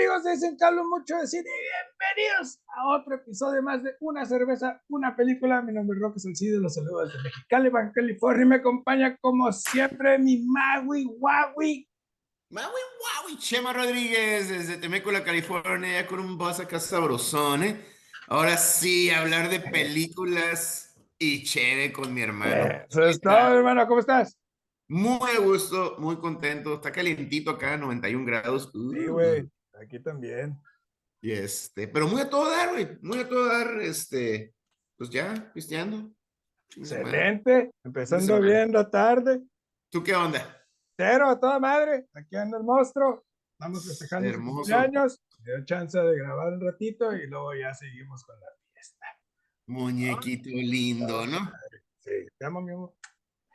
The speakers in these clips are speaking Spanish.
amigos? Dicen que hablo mucho de cine y bienvenidos a otro episodio más de Una Cerveza, Una Película. Mi nombre es Roque Salcido, los saludo desde Mexicali, Baja California y me acompaña como siempre mi Maui Wawi. Maui Wawi, Chema Rodríguez desde Temécula, California, con un voz acá sabrosón, ¿eh? Ahora sí, hablar de películas y chévere con mi hermano. Eso es todo, hermano, ¿cómo estás? Muy a gusto, muy contento. Está calientito acá, 91 grados. Sí, güey, aquí también. Y este, pero muy a todo dar, güey, muy a todo dar, este, pues ya, pisteando. Excelente, empezando bien la tarde. ¿Tú qué onda? Cero a toda madre, aquí anda el monstruo. Vamos festejando sus años. Me dio chance de grabar un ratito y luego ya seguimos con la fiesta. Muñequito lindo, ¿no? Sí, te amo, mi amor.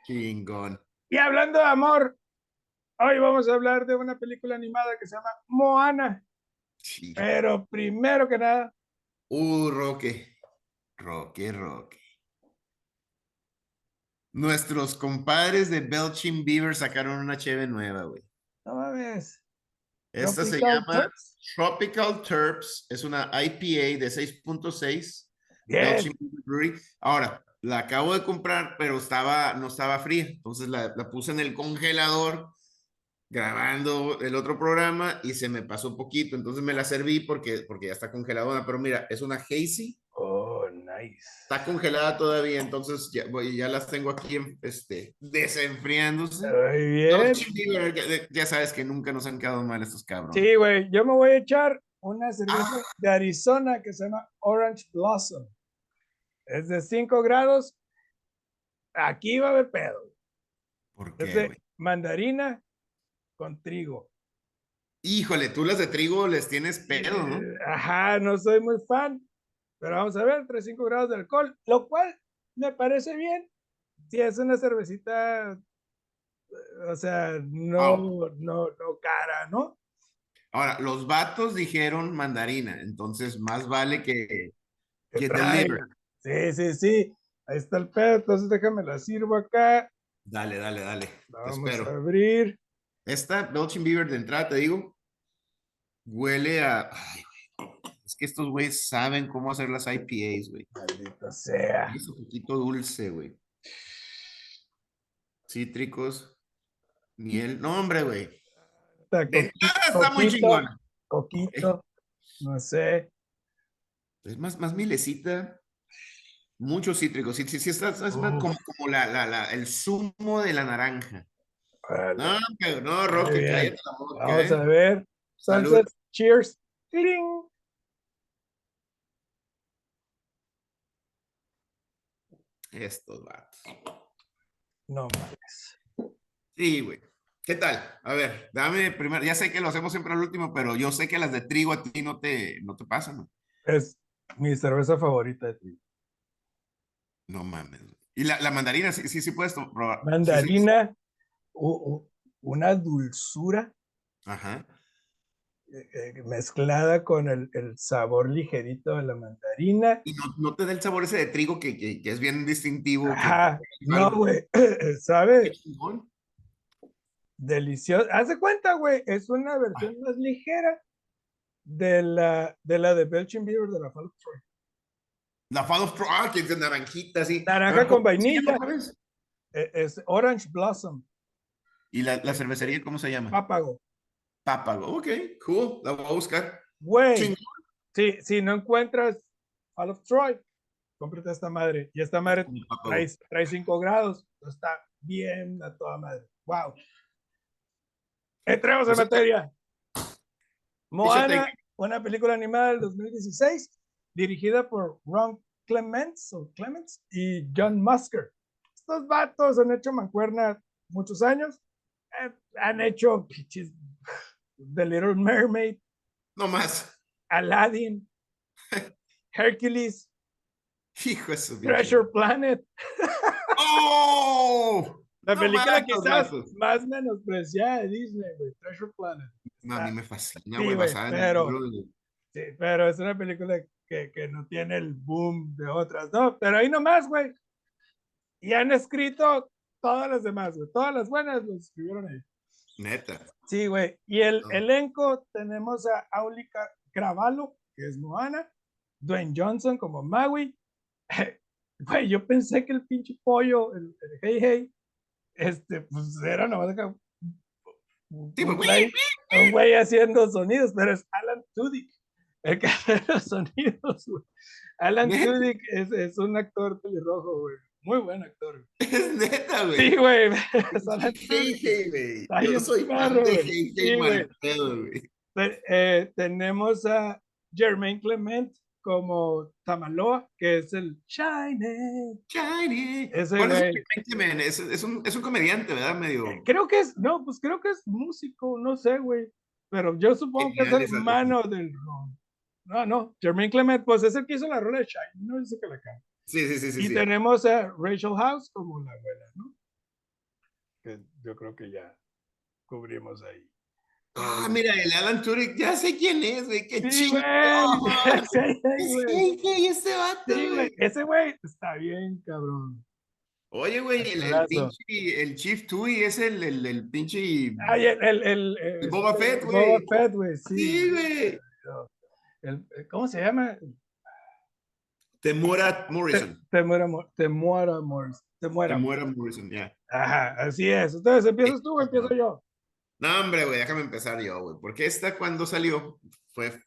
Chingón. Y hablando de amor, hoy vamos a hablar de una película animada que se llama Moana. Sí. Pero primero que nada. Uh, Roque. Roque, Roque. Nuestros compadres de Belching Beaver sacaron una cheve nueva, güey. No mames. Esta se llama Tropical Terps. Es una IPA de 6.6. Belching Brewery. Ahora, la acabo de comprar, pero estaba, no estaba fría. Entonces la, la, puse en el congelador grabando el otro programa y se me pasó poquito. Entonces me la serví porque, porque ya está congeladora. Pero mira, es una hazy. Oh, nice. Está congelada todavía, entonces ya, ya las tengo aquí este, desenfriándose. Muy bien. Ya, ya sabes que nunca nos han quedado mal estos cabrones. Sí, güey. Yo me voy a echar una cerveza ah. de Arizona que se llama Orange Blossom. Es de 5 grados. Aquí va a haber pedo. ¿Por qué? Es de mandarina con trigo. Híjole, tú las de trigo les tienes pedo, ¿no? Ajá, no soy muy fan. Pero vamos a ver, entre 5 grados de alcohol, lo cual me parece bien. Si es una cervecita, o sea, no, oh. no, no cara, ¿no? Ahora, los vatos dijeron mandarina, entonces más vale que, que Sí, sí, sí. Ahí está el pedo. Entonces déjame la sirvo acá. Dale, dale, dale. Vamos a abrir. Esta Belching Beaver de entrada, te digo, huele a. Ay. Es que estos güeyes saben cómo hacer las IPAs, güey. Maldito sea. Es un poquito dulce, güey. Cítricos, miel. No, hombre, güey. Está, está muy chingona. Coquito, no sé. Es más, más mielecita. Muchos cítricos. Sí, sí, sí, está, es como, como la, la, la, el zumo de la naranja. Vale. No, pero no, Roque, cállate la boca. Vamos eh. a ver. Salud. Sunset, cheers. ¡Cling! Estos vatos. No mames. Sí, güey. ¿Qué tal? A ver, dame primero. Ya sé que lo hacemos siempre al último, pero yo sé que las de trigo a ti no te, no te pasan. Es mi cerveza favorita de trigo. No mames. Y la, la mandarina, sí, sí, sí puedes probar. Mandarina, sí, sí. Una dulzura. Ajá. Eh, eh, mezclada con el, el, sabor ligerito de la mandarina. Y no, no te da el sabor ese de trigo que, que, que es bien distintivo. Ajá. Que, no, güey. ¿Sabe? Delicioso. Haz de cuenta, güey. Es una versión ah. más ligera de la de, la de Belching Beaver de la Fall of Troy. La Fall of Troy, ah, que es de naranjita, sí. Naranja con vainilla. Es, es Orange Blossom. ¿Y la, la, cervecería cómo se llama? Pápago. Pápago, ok, cool. La voy a buscar. Güey. Si no encuentras Fall of Troy, cómprate esta madre. Y esta madre trae, trae 5 grados. Está bien a toda madre. Wow. Entremos en materia. Moana, una película animada del 2016 dirigida por Ron Clements, o Clements y John Musker. Estos vatos han hecho mancuerna muchos años. Eh, han hecho The Little Mermaid. No más. Aladdin. Hercules. Hijo de su Treasure Planet. ¡Oh! La no película quizás brazos. más menospreciada de Disney, güey. Treasure Planet. No, a mí me fascina, sí, güey. basada pero, sí, pero es una película que, que no tiene el boom de otras, ¿no? Pero ahí nomás, güey. Y han escrito todas las demás, güey. Todas las buenas las escribieron ahí. Neta. Sí, güey. Y el elenco tenemos a Aulica Cravalo, que es Moana, Dwayne Johnson como Maui. Güey, yo pensé que el pinche pollo, el, Hey Hey, este, pues era nomás acá. Un, güey, un güey haciendo sonidos, pero es Alan Tudyk, el que hace los sonidos, Alan Tudyk es, es un actor pelirrojo, güey. Muy buen actor. Es neta, güey. Sí, güey. Yo soy fan de güey. Eh, tenemos a Jermaine Clement como Tamaloa, que es el Shiny. Shiny. Ese güey. Es, es, un, es un comediante, ¿verdad? Medio. Eh, creo que es, no, pues creo que es músico, no sé, güey. Pero yo supongo que es el hermano del. No, no, Jermaine Clement, pues es el que hizo la rola de Shiny, no dice que la canta. Sí, sí, sí, sí. Y tenemos a Rachel House como la abuela, ¿no? Que yo creo que ya cubrimos ahí. Ah, mira, el Alan Turing, ya sé quién es, güey, qué sí, chingón. Sí, güey, ese vato, güey. Ese güey está bien, cabrón. Oye, güey, el, el, pinche, el Chief Tui es el, el, el pinche. Ay, el, el, el, el Boba Fett, güey. Boba Fett, güey, sí. Sí, güey. ¿Cómo se llama? Temura Morrison. Temura, Temura Morrison. Temura, Morrison, ya. Ajá, así es. Entonces, ¿empiezas tú o empiezo yo? No, hombre, güey, déjame empezar yo, güey. Porque esta cuando salió fue,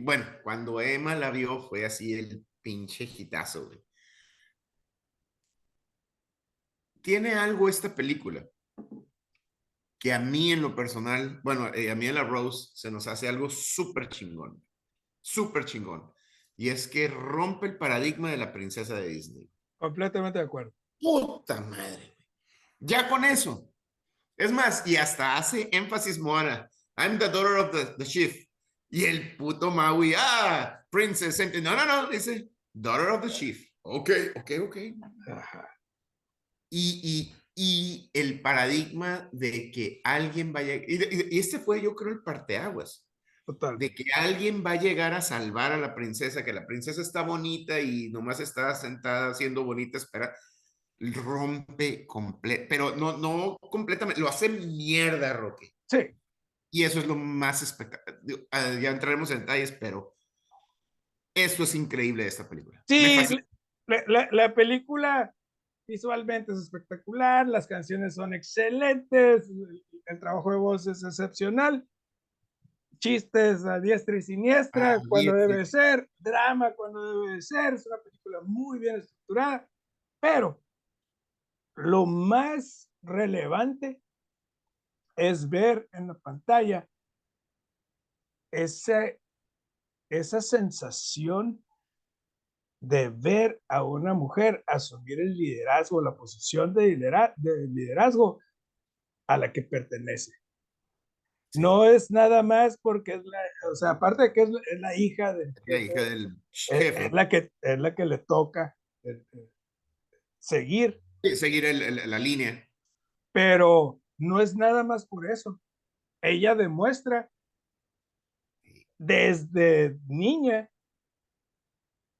bueno, cuando Emma la vio fue así el pinche hitazo, güey. Tiene algo esta película que a mí en lo personal, bueno, eh, a mí en la Rose se nos hace algo súper chingón, súper chingón. Y es que rompe el paradigma de la princesa de Disney. Completamente de acuerdo. Puta madre. Ya con eso. Es más, y hasta hace énfasis Moana. I'm the daughter of the, the chief. Y el puto Maui, ah, princess. No, no, no, dice, daughter of the chief. Ok, ok, ok. Y, y, y el paradigma de que alguien vaya, y, y este fue yo creo el parteaguas de que alguien va a llegar a salvar a la princesa, que la princesa está bonita y nomás está sentada siendo bonita, espera, rompe completo, pero no, no completamente, lo hace mierda, Roque. Sí. Y eso es lo más espectacular. Ah, ya entraremos en detalles, pero eso es increíble de esta película. Sí, la, la, película visualmente es espectacular, las canciones son excelentes, el trabajo de voz es excepcional chistes a diestra y siniestra ah, cuando debe ser, drama cuando debe ser, es una película muy bien estructurada, pero lo más relevante es ver en la pantalla ese, esa sensación de ver a una mujer asumir el liderazgo, la posición de liderazgo a la que pertenece. No es nada más porque es la, o sea, aparte de que es la, hija, del, Es, la que, es la que le toca eh, eh, seguir. seguir la línea. Pero no es nada más por eso. Ella demuestra desde niña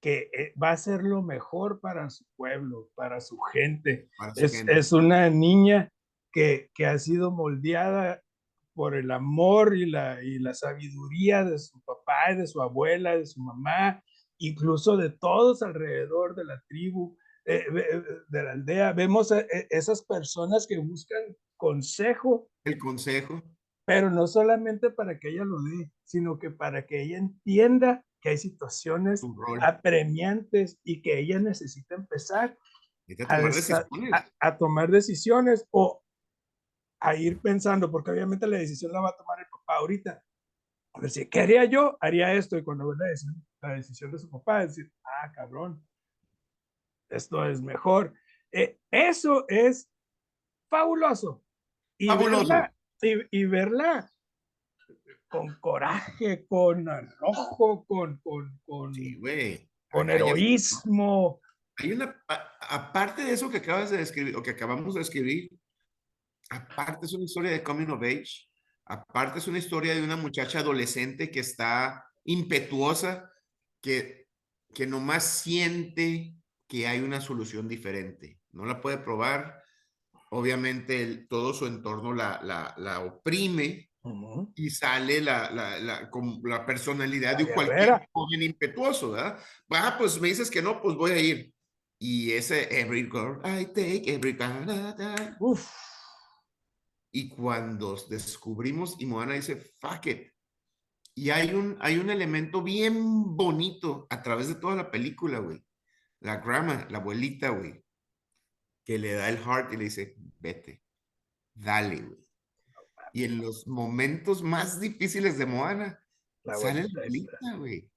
que eh, va a ser lo mejor para su pueblo, para su gente. es, es, una niña que, que ha sido moldeada por el amor y la, y la sabiduría de su papá, de su abuela, de su mamá, incluso de todos alrededor de la tribu, eh, eh, de la aldea. Vemos a e, esas personas que buscan consejo. El consejo. Pero no solamente para que ella lo dé, sino que para que ella entienda que hay situaciones apremiantes y que ella necesita empezar a tomar, a tomar decisiones o a ir pensando, porque obviamente la decisión la va a tomar el papá ahorita. A ver si, ¿qué haría yo? Haría esto. Y cuando ve la decisión, la decisión de su papá, decir, ah, cabrón, esto es mejor. Eh, eso es fabuloso. Y Verla, y, verla con coraje, con arrojo, con, con, con, con heroísmo. Hay una, aparte de eso que acabas de describir, o que acabamos de escribir, aparte es una historia de coming of age, aparte es una historia de una muchacha adolescente que está impetuosa, que, que nomás siente que hay una solución diferente. No la puede probar. Obviamente todo su entorno la, la, la oprime, y sale la, la, la, la personalidad de cualquier joven impetuoso, ¿verdad? Ah, pues me dices que no, pues voy a ir. Y ese every girl I take, every girl Uf. Y cuando descubrimos, y Moana dice, fuck it. Y hay un, hay un elemento bien bonito a través de toda la película, güey. La grandma, la abuelita, güey, que le da el heart y le dice, vete, dale, güey. Y en los momentos más difíciles de Moana, sale la abuelita, güey.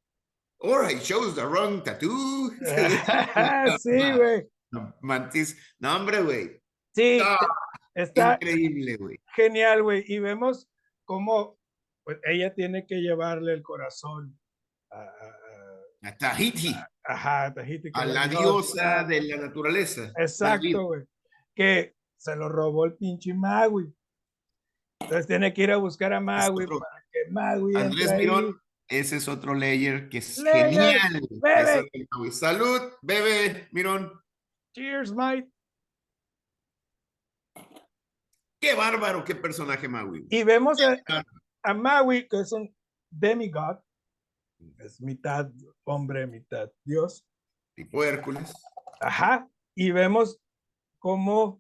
Or I chose the wrong tattoo. sí, güey. Mantis, no, hombre, güey. Sí, está increíble, güey. Genial, güey. Y vemos cómo pues, ella tiene que llevarle el corazón a, a, Tahiti. ajá, a Tahiti. A la diosa de la naturaleza. Exacto, güey. Que se lo robó el pinche Magui. Entonces tiene que ir a buscar a Magui para que Magui Andrés Mirón, ese es otro layer que es genial. Salud, bebe, Mirón. Cheers, Mike. Qué bárbaro, qué personaje Maui. Y vemos a, Maui, que es un demigod, es mitad hombre, mitad dios. Tipo Hércules. Ajá. Y vemos cómo,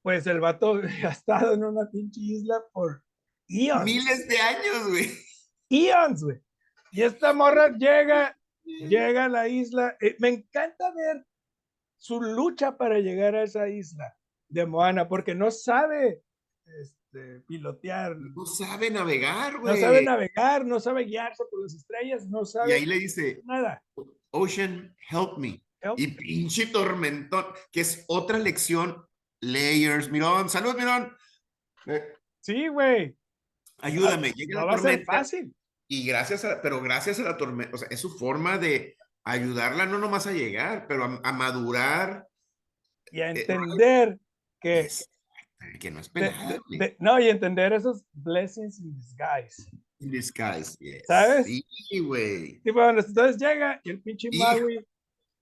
pues el vato ha estado en una pinche isla por eons. Miles de años, güey. Eons, güey. Y esta morra llega, llega a la isla. Eh, me encanta ver su lucha para llegar a esa isla de Moana, porque no sabe este, pilotear. No sabe navegar, güey. No sabe navegar, no sabe guiarse por las estrellas, no sabe. Y ahí le dice, nada. Ocean, help me. Y pinche tormentón, que es otra lección. Layers, Mirón, salud, Mirón. Sí, güey. Ayúdame, llega no va a ser fácil. Y gracias a, pero gracias a la tormenta, o sea, es su forma de ayudarla no nomás a llegar, pero a, madurar. Y a eh, entender que, que no es no, y entender esos blessings in disguise. In disguise, ¿Sabes? Sí, güey. Y bueno, entonces llega y el pinche Maui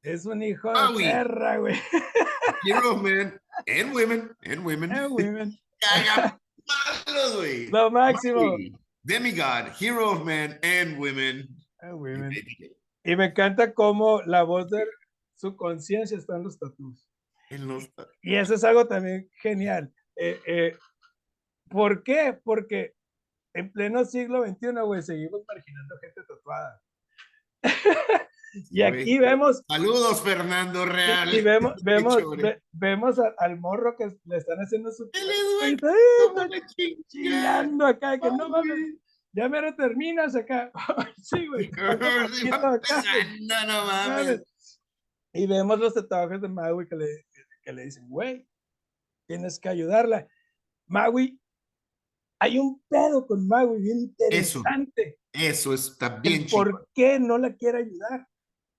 es un hijo de perra, güey. Hero man, and women, and women. And women. malos, güey. Lo máximo. Demigod, hero of men and women. And women. Y me encanta cómo la voz de su conciencia está en los tatuos. Y eso es algo también genial. Eh, eh, ¿Por qué? Porque en pleno siglo XXI, güey, seguimos marginando gente tatuada. y aquí vemos. Saludos, Fernando Real. Y, vemos, vemos, vemos al morro que le están haciendo su. Chillando acá, que no mames. Ya me lo terminas acá. sí, güey. No, no mames. Y vemos los tatuajes de Maui que le, que le dicen, güey, tienes que ayudarla. Maui, hay un pedo con Maui bien interesante. Eso, eso está bien ¿Por qué no la quiere ayudar?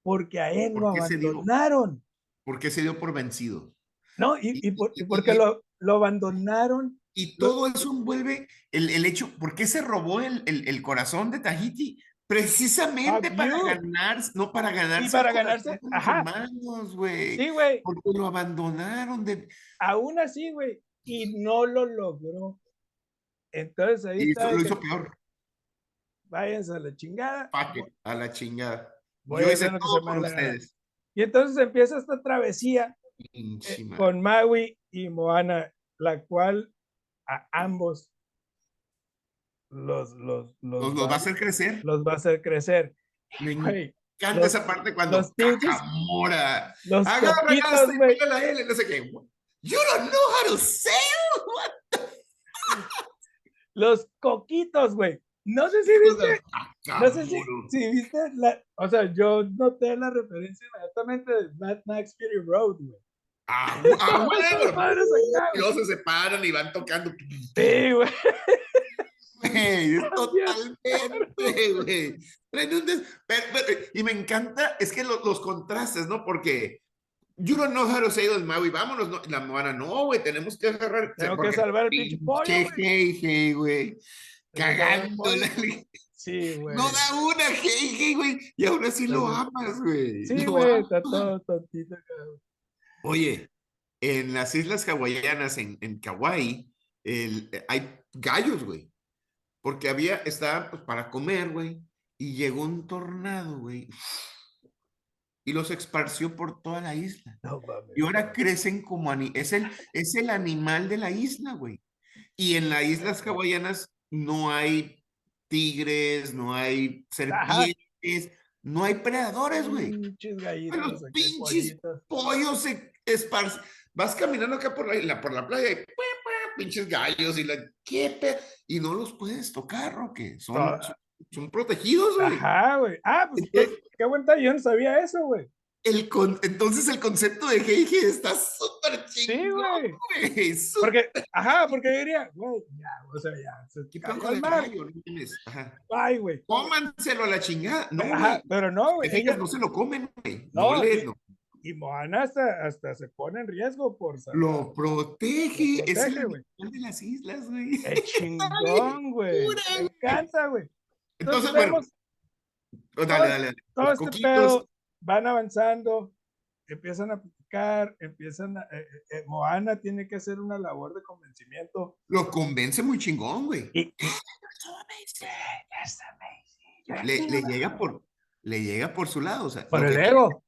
Porque a él lo abandonaron. ¿Por qué se dio por vencido? No, y, y, porque lo, lo, abandonaron. Y todo eso envuelve el, el, hecho, ¿por qué se robó el, el, el corazón de Tahiti? Precisamente para ganar, no para ganarse. Y para ganarse, ajá. Hermanos, güey. Sí, güey. Porque lo abandonaron de. Aún así, güey. Y no lo logró. Entonces ahí y está. lo hizo peor. Váyanse a la chingada. a la chingada. Voy Yo hice todo por ustedes. Y entonces empieza esta travesía eh, con Maui y Moana, la cual a ambos los, los, los, va, a hacer crecer. Los va a hacer crecer. Me encanta esa parte cuando los pinches, Mora. Los coquitos, güey. La L, no sé qué. You don't know how to sail. los coquitos, güey. No sé si viste. No sé si, si viste. La, o sea, yo noté la referencia inmediatamente de Mad Max Fury Road, güey. Ah, ah bueno. Los se separan y van tocando. Sí, güey. Totalmente, güey. y me encanta, es que los contrastes, ¿no? Porque yo no know how to say el Maui, vámonos, no, la Moana, no, güey, tenemos que agarrar. Tengo que salvar el pinche pollo, hey, hey, güey. Cagando. Sí, güey. No da una, hey, hey, güey. Y aún así lo amas, güey. Sí, güey, está todo tontito, cabrón. Oye, en las islas hawaianas, en, en Kauai, el, hay gallos, güey. Porque había, estaba pues, para comer, güey. Y llegó un tornado, güey. Y los esparció por toda la isla. y ahora crecen como es el, es el animal de la isla, güey. Y en las islas hawaianas no hay tigres, no hay serpientes, no hay predadores, güey. Pinches gallitos. Los pinches pollos se esparcen. Vas caminando acá por la, por la playa y pinches gallos y la ¿qué y no los puedes tocar, Roque. Son, son, protegidos, güey. Ajá, güey. Ah, pues qué, qué buen yo no sabía eso, güey. El con, entonces el concepto de Heige está súper chingón, sí, güey. Porque, ajá, porque diría, güey, ya, o sea, ya. Se ¿Qué de gallo, Ajá. Ay, güey. Cómanselo a la chingada. No, ajá, pero no, güey. Ellas no se lo comen, güey. No, no, le, no. Y Moana hasta, hasta se pone en riesgo por Lo protege. Lo protege es el de las islas, güey. Es chingón, güey. Me encanta, güey. Entonces, bueno. Oh, dale, dale, dale. Todo este pedo van avanzando, empiezan a platicar, empiezan a, eh, eh, eh, Moana tiene que hacer una labor de convencimiento. Lo convence muy chingón, güey. le, le, llega por, le llega por su lado, o sea. Por el ego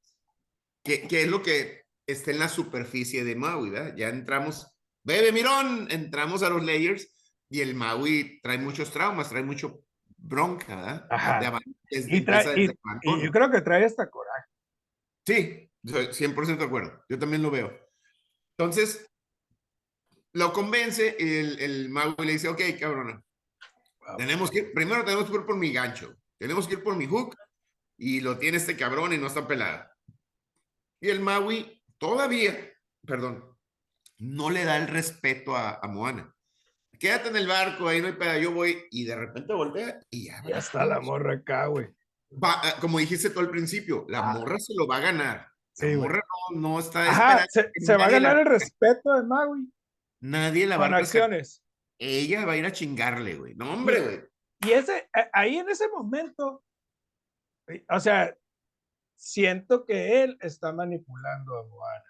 que, es lo que está en la superficie de Maui, ¿verdad? Ya entramos, bebe mirón, entramos a los layers y el Maui trae muchos traumas, trae mucho bronca, ¿verdad? Ajá. y, yo creo que trae hasta coraje. Sí, 100% de acuerdo, yo también lo veo. Entonces, lo convence, el, el Maui le dice, ok, cabrona, tenemos que, primero tenemos que ir por mi gancho, tenemos que ir por mi hook, y lo tiene este cabrón y no está pelada. Y el Maui todavía, perdón, no le da el respeto a, Moana. Quédate en el barco, ahí no hay pedo, yo voy y de repente voltea y ya. Ya está la morra acá, güey. Ah, como dijiste tú al principio, la ah. morra se lo va a ganar. La morra no, está Ajá, se, va a ganar el respeto de Maui. Nadie la va a acciones. Ella va a ir a chingarle, güey. No, hombre, güey. Y ese, ahí en ese momento, o sea, siento que él está manipulando a Moana.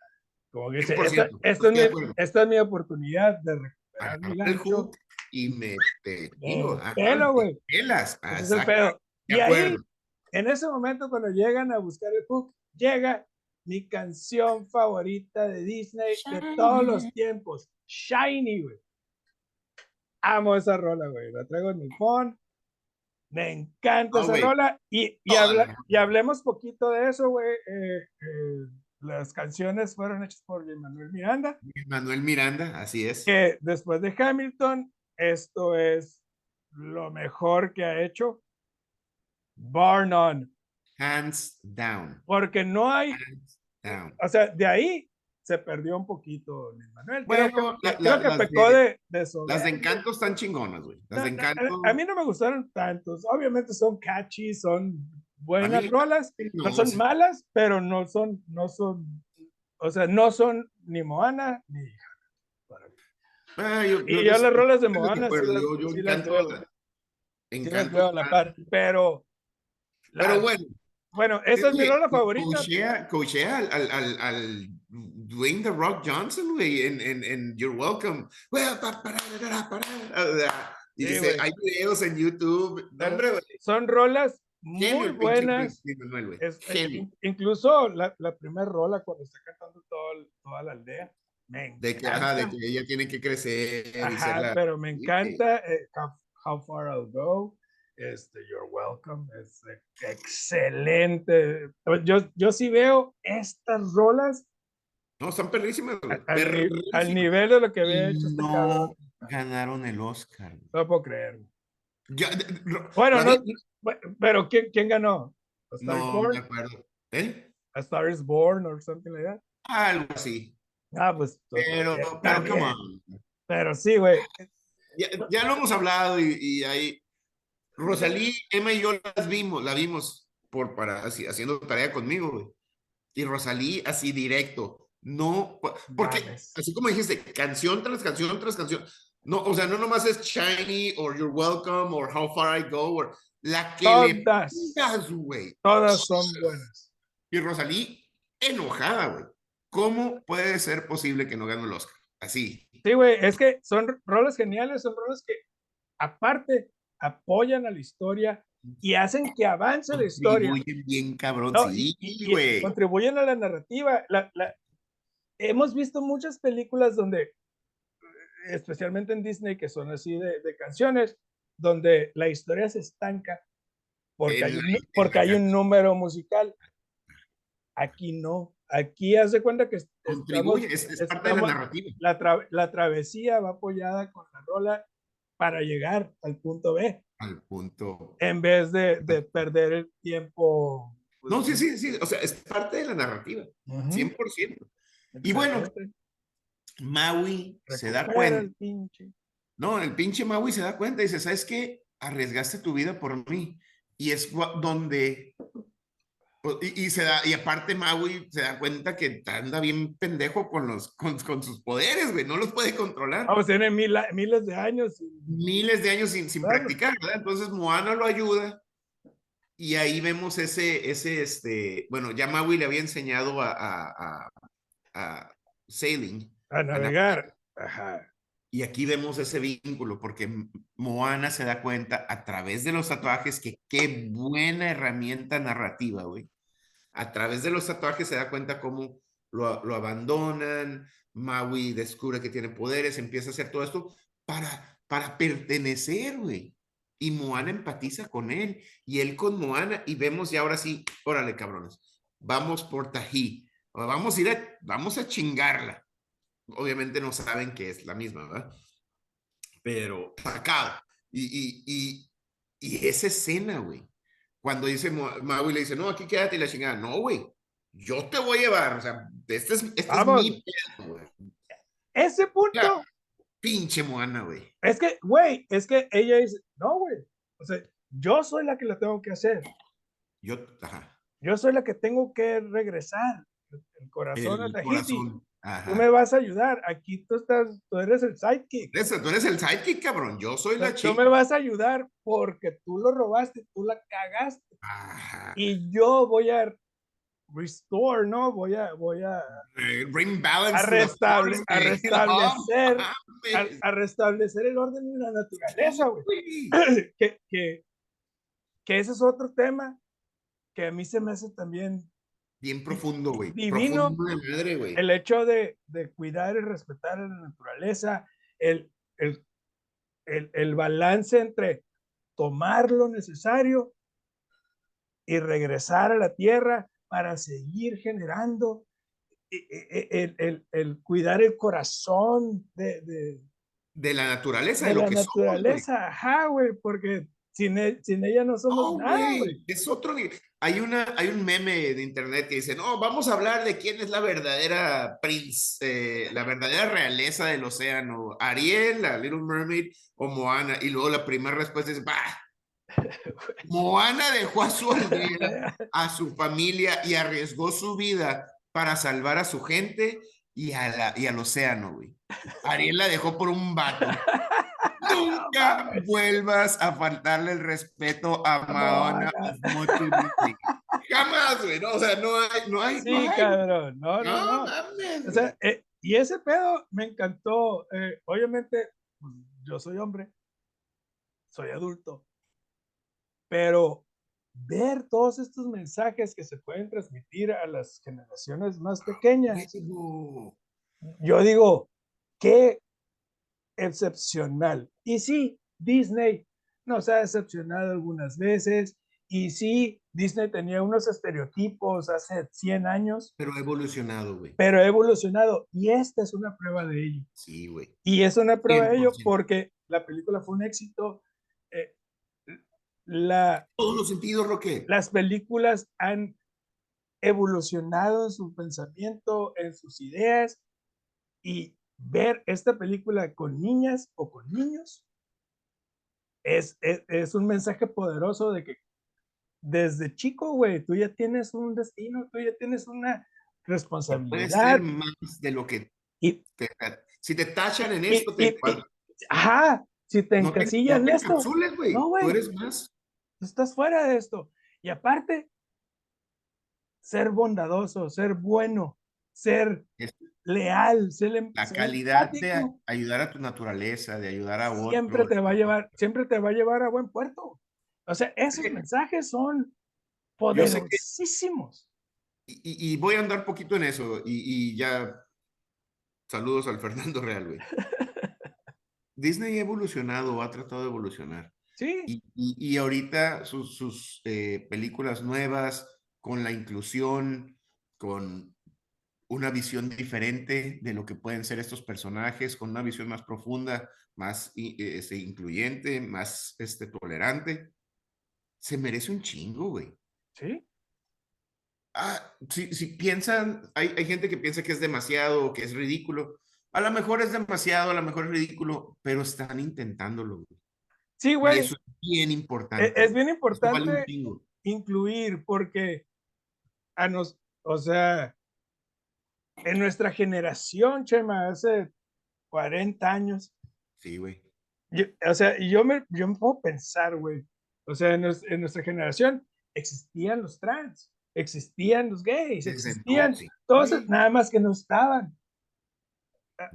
Como que dice, esta, esta, es mi, esta, es mi, oportunidad de recuperar mi gancho. Y me pelo, pelo güey. Pelas. es el pedo. Y ahí, en ese momento, cuando llegan a buscar el hook, llega mi canción favorita de Disney de todos los tiempos, Shiny, güey. Amo esa rola, güey. La traigo en mi phone. Me encanta esa rola. Y, y, y, hablemos poquito de eso, güey. Eh, eh, las canciones fueron hechas por Manuel Miranda. Manuel Miranda, así es. Que después de Hamilton, esto es lo mejor que ha hecho. Bar none. Hands down. Porque no hay. O sea, de ahí se perdió un poquito Luis Manuel. Bueno, creo que, pecó de, de, Las de Encanto están chingonas, güey. Las de Encanto. A, mí no me gustaron tantos. Obviamente son catchy, son buenas rolas. No, son malas, pero no son, no son, o sea, no son ni Moana ni yo, y ya las rolas de Moana. sí yo, yo sí encanto, encanto, la par, pero. Pero bueno. Bueno, esa es mi rola favorita. Cochea, al, al, al Dwayne The Rock Johnson, güey, en, en, en You're Welcome. Y dice, hay videos en YouTube. Son rolas muy buenas. incluso la, la primera rola cuando está cantando todo, toda la aldea. de, que, ajá, de que ella tiene que crecer. Ajá, pero me encanta eh, how, Far I'll Go. Este, You're Welcome. Es excelente. Yo, yo sí veo estas rolas no, están perrísimas. Al, nivel de lo que había hecho. Este no ganaron el Oscar. No puedo creer. bueno, no, pero ¿quién, quién ganó? ¿A Star no, Born? me acuerdo. ¿Eh? ¿A Star is Born o something like that? Algo así. Ah, pues. Pero, pero, come on. Pero sí, güey. Ya, ya, lo hemos hablado y, y ahí. Rosalí, Emma y yo las vimos, la vimos por, para, así, haciendo tarea conmigo, güey. Y Rosalí así directo no, porque así como dijiste, canción tras canción tras canción. No, o sea, no nomás es Shiny or You're Welcome or How Far I Go or la que todas, le güey. Todas son buenas. Y Rosalí enojada, güey. ¿Cómo puede ser posible que no gane el Oscar? Así. Sí, güey, es que son roles geniales, son roles que aparte apoyan a la historia y hacen que avance la historia. Contribuyen bien, cabrón, sí, güey. Contribuyen a la narrativa. La, la, hemos visto muchas películas donde, especialmente en Disney, que son así de, de canciones, donde la historia se estanca porque, hay, porque hay un número musical. Aquí no. Aquí hace cuenta que contribuye, es, parte de la narrativa. La, la, travesía va apoyada con la rola para llegar al punto B. Al punto. En vez de, de perder el tiempo. Pues, no, sí, sí, sí. O sea, es parte de la narrativa. 100%. Y bueno, Maui se da cuenta. No, el pinche Maui se da cuenta y dice, ¿sabes qué? Arriesgaste tu vida por mí. Y es donde y, se da, y aparte Maui se da cuenta que anda bien pendejo con, los, con, con sus poderes, güey, no los puede controlar. Vamos, tiene miles de años. Miles de años sin, sin practicar, ¿verdad? Entonces Moana lo ayuda y ahí vemos ese, ese, este, bueno, ya Maui le había enseñado a, a, a, sailing. A navegar. Ajá. Y aquí vemos ese vínculo, porque Moana se da cuenta a través de los tatuajes que qué buena herramienta narrativa, güey a través de los tatuajes se da cuenta cómo lo, lo abandonan, Maui descubre que tiene poderes, empieza a hacer todo esto para, para pertenecer, güey. Y Moana empatiza con él y él con Moana y vemos ya ahora sí, órale cabrones, vamos por Tají, vamos a ir a, vamos a chingarla. Obviamente no saben que es la misma, ¿verdad? Pero sacado. Y, y, y, y esa escena, güey, cuando dice Maui le dice, no, aquí quédate y la chingada. No, güey, yo te voy a llevar. O sea, este es, este es mi pedo, güey. Ese punto. pinche Moana, güey. Es que, güey, es que ella dice, no, güey. O sea, yo soy la que la tengo que hacer. Yo, ajá. Yo soy la que tengo que regresar el corazón el a Tahiti. Tú me vas a ayudar. Aquí tú estás, tú eres el sidekick. tú eres el sidekick, cabrón. Yo soy la chica. Tú me vas a ayudar porque tú lo robaste, tú la cagaste. Y yo voy a restore, ¿no? Voy a, voy a, bring balance a, restable, a restablecer, a, restablecer el orden de la naturaleza, güey. que, que, que ese es otro tema que a mí se me hace también bien profundo, güey. Divino. El hecho de, de, cuidar y respetar la naturaleza, el, el, el, el, balance entre tomar lo necesario y regresar a la tierra para seguir generando, el, el, el cuidar el corazón de, de, de la naturaleza, de, de la naturaleza, ajá, güey, porque sin, sin, ella no somos nada, güey. Es otro hay, una, hay un meme de internet que dice, no, vamos a hablar de quién es la verdadera prince, eh, la verdadera realeza del océano, Ariel, la Little Mermaid o Moana. Y luego la primera respuesta es, bah, Moana dejó a su aldea, a su familia y arriesgó su vida para salvar a su gente y, a la, y al océano, güey. Ariel la dejó por un vato. Nunca vuelvas a faltarle el respeto a Madonna Jamás, güey. No, o sea, no hay, no hay. Sí, cabrón. No, no, no. o sea, eh, y ese pedo me encantó. Eh, obviamente, pues, yo soy hombre, soy adulto, pero ver todos estos mensajes que se pueden transmitir a las generaciones más pequeñas. Yo digo, qué excepcional. Y sí, Disney nos ha decepcionado algunas veces. Y sí, Disney tenía unos estereotipos hace 100 años. Pero ha evolucionado, güey. Pero ha evolucionado. Y esta es una prueba de ello. Sí, güey. Y es una prueba de ello porque la película fue un éxito. Eh, la, Todos los sentidos, Roque. Las películas han evolucionado en su pensamiento, en sus ideas. Y ver esta película con niñas o con niños es, es, un mensaje poderoso de que desde chico, güey, tú ya tienes un destino, tú ya tienes una responsabilidad. Más de lo que y, si te tachan en esto, te, ajá, si te encasillan en esto, no, güey, tú eres más. Tú estás fuera de esto. Y aparte, ser bondadoso, ser bueno, ser leal, sé La calidad de ayudar a tu naturaleza, de ayudar a otros. Siempre te va a llevar, siempre te va a llevar a buen puerto. O sea, esos mensajes son poderosísimos. y, voy a andar poquito en eso, y, ya saludos al Fernando Real, güey. Disney ha evolucionado, ha tratado de evolucionar. Sí. Y, ahorita sus, sus eh, películas nuevas, con la inclusión, con una visión diferente de lo que pueden ser estos personajes, con una visión más profunda, más este, incluyente, más este, tolerante, se merece un chingo, güey. Sí. Ah, si, si piensan, hay, hay gente que piensa que es demasiado, que es ridículo. A lo mejor es demasiado, a lo mejor es ridículo, pero están intentándolo. Güey. Sí, güey. eso es bien importante. Es, bien importante incluir porque a nos, o sea, en nuestra generación, Chema, hace 40 años. Sí, güey. O sea, yo me, yo me puedo pensar, güey. O sea, en, nuestra generación existían los trans, existían los gays, existían todos, nada más que no estaban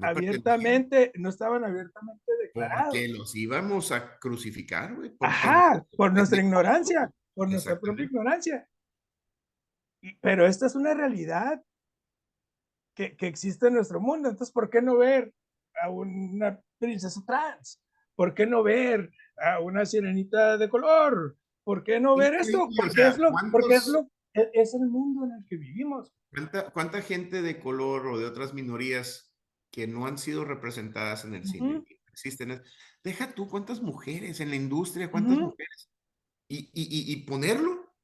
abiertamente, no estaban abiertamente declarados. Porque los íbamos a crucificar, güey. Ajá, por nuestra ignorancia, por nuestra propia ignorancia. Pero esta es una realidad que, que, existe en nuestro mundo. Entonces, ¿por qué no ver a una princesa trans? ¿Por qué no ver a una sirenita de color? ¿Por qué no ver esto? Porque, es lo, porque es, lo, e, es el mundo en el que vivimos. ¿Cuánta, ¿Cuánta gente de color o de otras minorías que no han sido representadas en el cine existen? Deja tú cuántas mujeres en la industria, cuántas mujeres. Y, y, y, ponerlo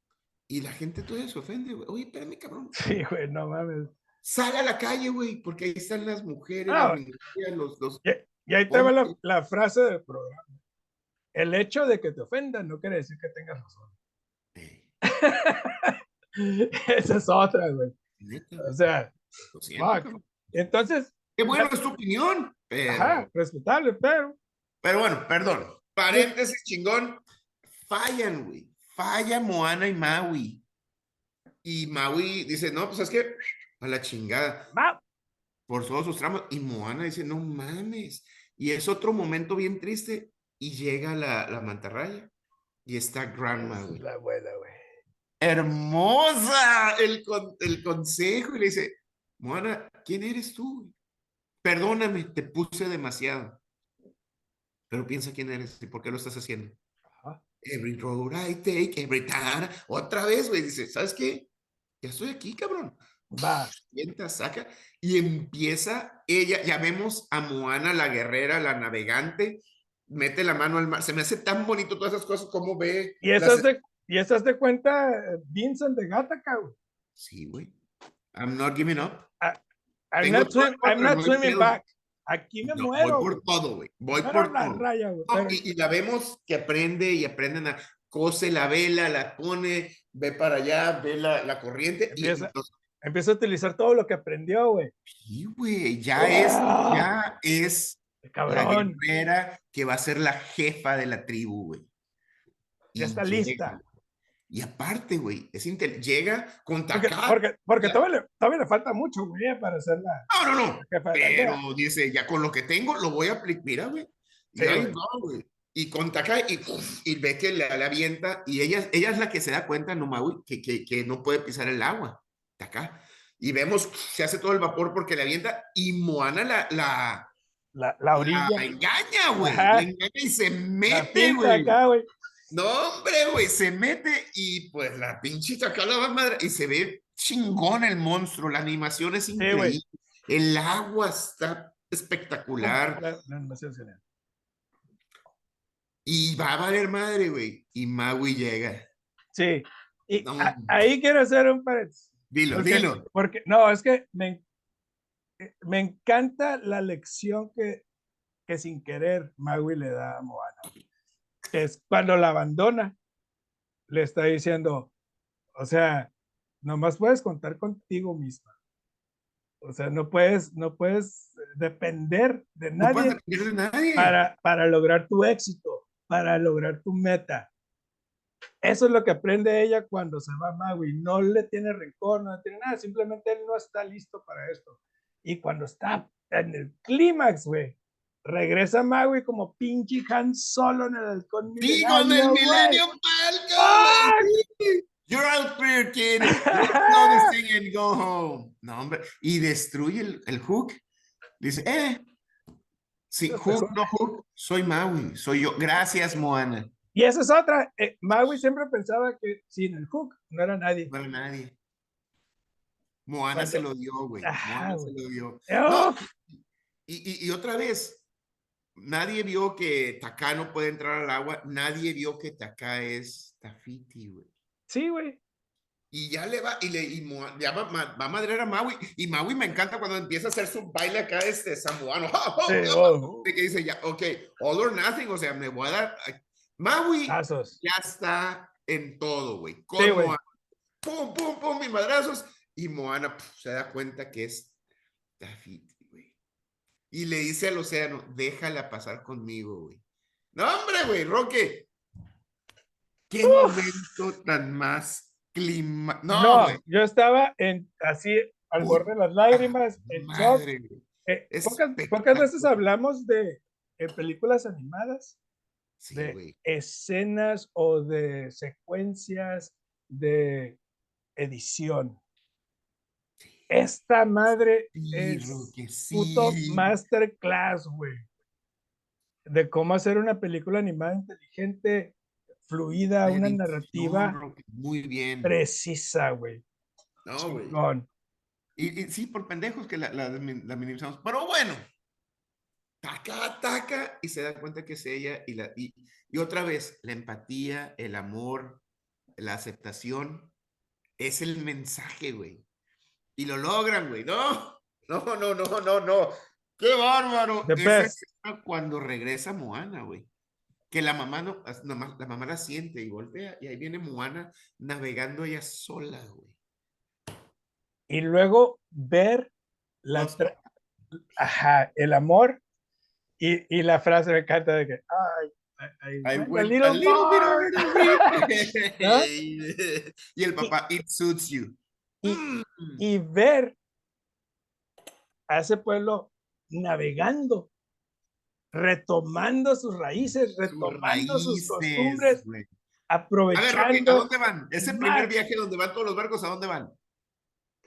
y la gente todavía se ofende, güey. Oye, espérame, cabrón. Sí, güey, no mames. Sale a la calle, güey, porque ahí están las mujeres, ah, los, los... Y, ahí te va la, la, frase del programa. El hecho de que te ofendan no quiere decir que tengas razón. Esa es otra, güey. O sea, entonces. Qué bueno es tu opinión, pero. Ajá, respetable, pero. Pero bueno, perdón. Paréntesis chingón. Fallan, güey falla Moana y Maui. Y Maui dice, no, pues es que a la chingada. Por todos sus tramos. Y Moana dice, no mames. Y es otro momento bien triste. Y llega la, la mantarraya. Y está Grandma, güey. La abuela, güey. Hermosa el, el consejo. Y le dice, Moana, ¿quién eres tú? Perdóname, te puse demasiado. Pero piensa quién eres y por qué lo estás haciendo. Every road I take, every time. Otra vez, güey, dice, ¿sabes qué? Ya estoy aquí, cabrón. Va. Sienta, saca. Y empieza ella, ya vemos a Moana, la guerrera, la navegante, mete la mano al mar. Se me hace tan bonito todas esas cosas, como ve. Y esas de, y esas de cuenta Vincent de Gataca, güey. Sí, güey. I'm not giving up. Ah, I'm, not, I'm not swimming back. Aquí me muero. Voy por todo, güey. Voy por todo. y, la vemos que aprende y aprenden a cose la vela, la pone, ve para allá, ve la, la corriente. Empieza, y, empieza a utilizar todo lo que aprendió, güey. Sí, güey. Ya es, ya es Cabrón. la guerrera que va a ser la jefa de la tribu, güey. Ya está lista. Y aparte, güey, es llega con Porque, porque, todavía, le, todavía, le, falta mucho, güey, para hacer la. No, no, no. Pero dice, ya con lo que tengo, lo voy a aplicar. Mira, güey. Y ahí güey. Y con y, y ve que le, avienta. Y ella, ella es la que se da cuenta, no, güey, que, que, que, no puede pisar el agua. Taka. Y vemos, se hace todo el vapor porque le avienta. Y Moana la. la la, la orilla. La engaña, güey. La engaña y se mete, güey. No, hombre, güey, se mete y pues la pinche acá la madre y se ve chingón el monstruo, la animación es increíble. el agua está espectacular. La, animación genial. Y va a valer madre, güey. Y Maui llega. Sí. Y ahí quiero hacer un paréntesis. Dilo, dilo. Porque, no, es que me, me encanta la lección que, que sin querer Maui le da a Moana es cuando la abandona, le está diciendo, o sea, nomás puedes contar contigo misma. O sea, no puedes, no puedes depender de nadie, Para, para lograr tu éxito, para lograr tu meta. Eso es lo que aprende ella cuando se va a Maui. No le tiene rencor, no le tiene nada, simplemente él no está listo para esto. Y cuando está en el clímax, güey, regresa Maui como pinche Han Solo en el halcón Sí, con el Millennium Falcon. You're out there, kid. Go this thing and go home. No, hombre. Y destruye el, el hook. Dice, eh. Sí, hook, no hook. Soy Maui. Soy yo. Gracias, Moana. Y esa es otra. Eh, Maui siempre pensaba que sin el hook no era nadie. No era nadie. Moana se lo dio, güey. Moana se lo dio. No, y, y, y, otra vez, nadie vio que Taka no puede entrar al agua. Nadie vio que Taka es Tafiti, güey. Sí, güey. Y ya le va, y le y ya va, va, a madrear a Maui. Y Maui me encanta cuando empieza a hacer su baile acá, este samuano. Que dice ya, ok, all or nothing, o sea, me voy a dar. Maui ya está en todo, güey. Como pum, pum, pum, mis madrazos. Y Moana se da cuenta que es Tafiti, güey. Y le dice al océano, déjala pasar conmigo, güey. No, hombre, güey, Roque. Qué momento tan más clima. No, yo estaba en así al borde de las lágrimas, en shock. Eh, pocas, veces hablamos de películas animadas, de escenas o de secuencias de edición. Esta madre es puto masterclass, güey. De cómo hacer una película animada inteligente, fluida, una narrativa muy bien. Precisa, güey. No, güey. Y, sí, por pendejos que la, la, minimizamos. Pero bueno, taca, taca, y se da cuenta que es ella. Y, la, y, y otra vez, la empatía, el amor, la aceptación, es el mensaje, güey y lo logran, güey. No, no, no, no, no, no. ¡Qué bárbaro! Es cuando regresa Moana, güey. Que la mamá no, la mamá la siente y voltea, y ahí viene Moana navegando ella sola, güey. Y luego ver la Ajá, el amor y, y, la frase me encanta de que ay, I, little, y el papá, it suits you. Mm. y, ver a ese pueblo navegando, retomando sus raíces, retomando sus, costumbres, aprovechando. ¿a dónde van? Ese primer viaje donde van todos los barcos, ¿a dónde van?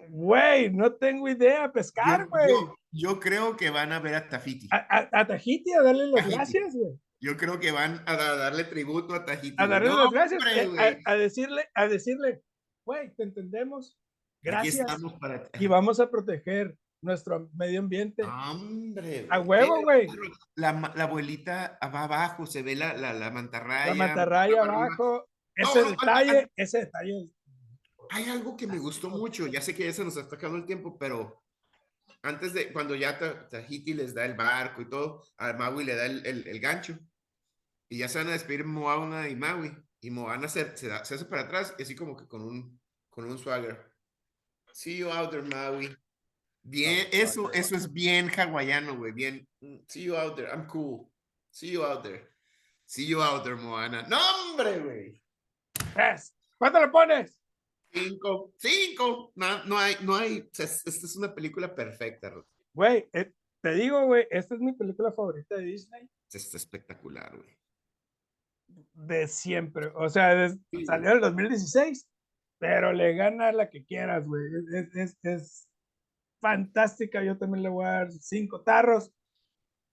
Güey, no tengo idea, a pescar, güey. Yo, creo que van a ver a Tahiti. A, a, Tahiti a darle las gracias, güey. Yo creo que van a, darle tributo a Tahiti. A darle las gracias, eh, a, decirle, a decirle, güey, te entendemos, Gracias. Y vamos a proteger nuestro medio ambiente. Hombre. A huevo, güey. La, la, abuelita va abajo, se ve la, la, la mantarraya. La mantarraya abajo. Ese detalle, ese detalle. Hay algo que me gustó mucho. Ya sé que ya se nos está acabando el tiempo, pero antes de cuando ya Tahiti les da el barco y todo, a Maui le da el, el, gancho. Y ya se van a despedir Moana y Maui. Y Moana se, se, se hace para atrás, así como que con un, con un swagger. See you out there, Maui. Bien, eso, eso es bien hawaiano, güey. Bien. Mm, see you out there. I'm cool. See you out there. See you out there, Moana. No, hombre, güey. ¿Cuánto le pones? Cinco. Cinco. No, no hay, no hay. Esta es una película perfecta, Güey, eh, te digo, güey, esta es mi película favorita de Disney. Está espectacular, güey. De siempre. O sea, salió en el 2016 pero le gana la que quieras, güey. Es, es, es, fantástica. Yo también le voy a dar cinco tarros.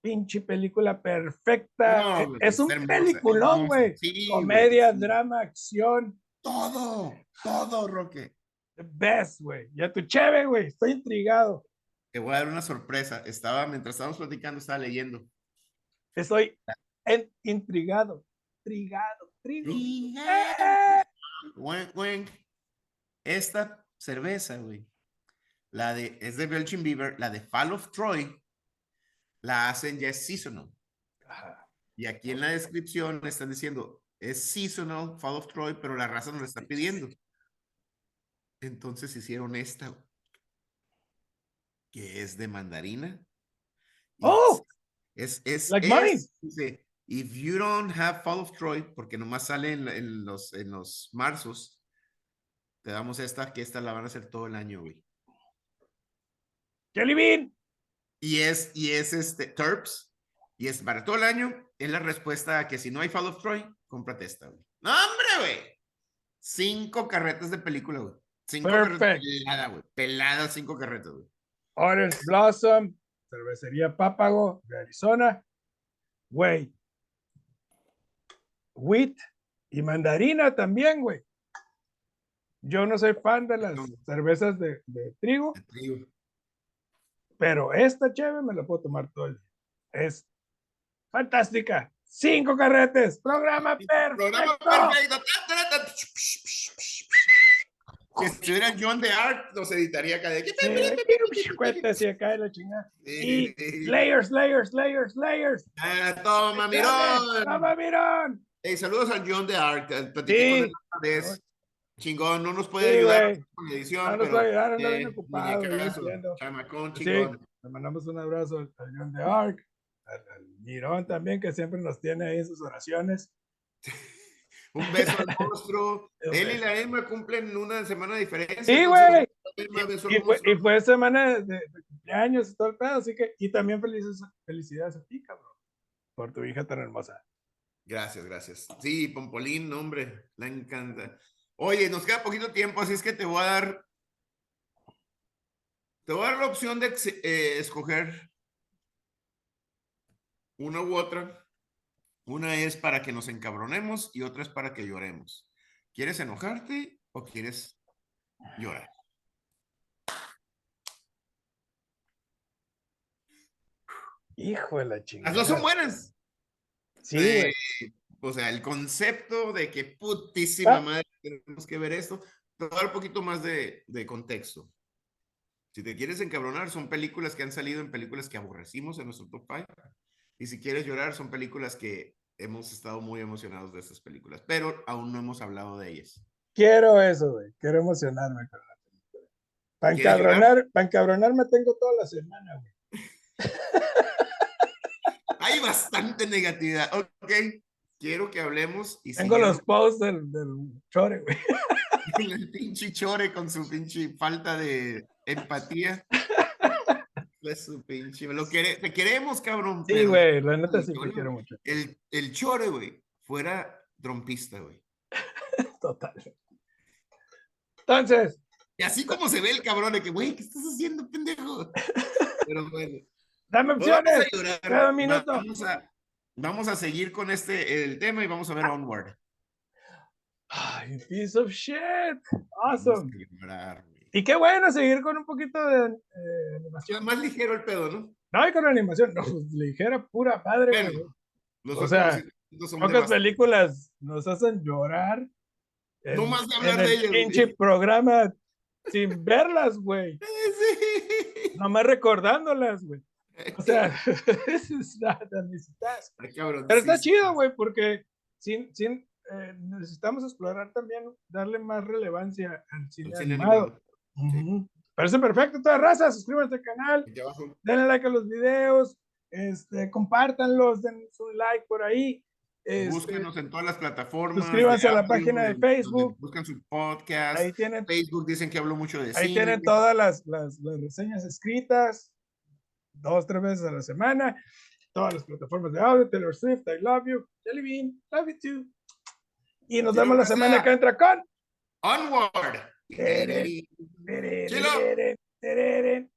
Pinche película perfecta. E, es, un peliculón, güey. Comedia, drama, acción. Todo, todo, Roque. The best, güey. Ya tu chévere, güey. Estoy intrigado. Te voy a dar una sorpresa. Estaba, mientras estábamos platicando, estaba leyendo. Estoy intrigado. Intrigado. Intrigado. ¡Eh! Esta cerveza, güey, la de, es de Belgian Beaver, la de Fall of Troy, la hacen ya es seasonal. Y aquí en la descripción están diciendo, es seasonal, Fall of Troy, pero la raza no lo está pidiendo. Entonces hicieron esta, que es de mandarina. Oh, es, es, like es, dice, if you don't have Fall of Troy, porque nomás sale en, los, en los marzos, te damos esta, que esta la van a hacer todo el año, güey. Jelly Bean. Y es, y es este, Terps. Y es para todo el año. Es la respuesta a que si no hay Fall of Troy, cómprate esta, güey. ¡No, hombre, güey! Cinco carretas de película, güey. Cinco carretas pelada, güey. Pelada, cinco carretas, güey. Orange Blossom, Cervecería Pápago de Arizona. Güey. Wheat y mandarina también, güey. Yo no soy fan de las cervezas de, trigo, pero esta chévere me la puedo tomar todo el día. Es fantástica. Cinco carretes. Programa perfecto. Programa perfecto. Si estuviera John de Art, nos editaría acá de aquí. Sí, acá de la chingada. Y layers, layers, layers, layers. Ah, toma, mirón. Toma, mirón. Hey, saludos al John de Art. Sí. Chingón, no nos puede ayudar con la edición. No nos puede ayudar, anda bien ocupado. Chamacón, chingón. le mandamos un abrazo al John de Arc, al, al Mirón también, que siempre nos tiene ahí en sus oraciones. Un beso al monstruo. Él y la Emma cumplen una semana de diferencia. Sí, güey. Y, fue, semana de, cumpleaños y todo el pedo, así que, y también felices, felicidades a ti, cabrón, por tu hija tan hermosa. Gracias, gracias. Sí, Pompolín, hombre, la encanta. Oye, nos queda poquito tiempo, así es que te voy a dar, te voy a dar la opción de eh, escoger una u otra. Una es para que nos encabronemos y otra es para que lloremos. ¿Quieres enojarte o quieres llorar? Hijo de la chingada. Las dos son buenas. Sí. Eh, o sea, el concepto de que putísima ah. madre tenemos que ver esto, te voy a dar un poquito más de, de, contexto. Si te quieres encabronar, son películas que han salido en películas que aborrecimos en nuestro top 5. Y si quieres llorar, son películas que hemos estado muy emocionados de estas películas, pero aún no hemos hablado de ellas. Quiero eso, güey. Quiero emocionarme con la película. Para encabronar, para encabronarme tengo toda la semana, güey. Hay bastante negatividad. Ok, quiero que hablemos. Y tengo los posts del, del chore, güey. El pinche chore con su pinche falta de empatía su pinche. Lo te queremos, cabrón. Sí, güey, la neta sí te quiero mucho. El, el chore, güey, fuera trompista, güey. Total. Entonces. Y así como se ve el cabrón de que, güey, ¿qué estás haciendo, pendejo? Pero bueno. Dame opciones. Cada minuto. Vamos a, vamos a seguir con este el tema y vamos a ver Onward. Ay, piece of shit. Awesome. Y qué bueno seguir con un poquito de eh, animación. Más ligero el pedo, ¿no? No, y con animación, no, ligera, pura padre. o sea, pocas películas nos hacen llorar. no más de hablar de ellas. pinche programa sin verlas, güey. Sí. Nomás recordándolas, güey. O sea, es nada, necesitas. Pero está chido, güey, porque sin, sin, eh, necesitamos explorar también, darle más relevancia al cine, animado. Parece perfecto, toda raza. Suscríbanse al canal. Denle like a los videos. Este, compártanlos, den su like por ahí. Este, Búsquenos en todas las plataformas. Suscríbanse a la página de Facebook. Buscan su podcast. Ahí tienen, Facebook dicen que hablo mucho de Ahí tienen todas las, las, las, reseñas escritas, dos, tres veces a la semana. Todas las plataformas de audio, Taylor Swift, I love you, Jelly Bean, love you too. Y nos vemos la semana que entra con Onward. Ce l'ho!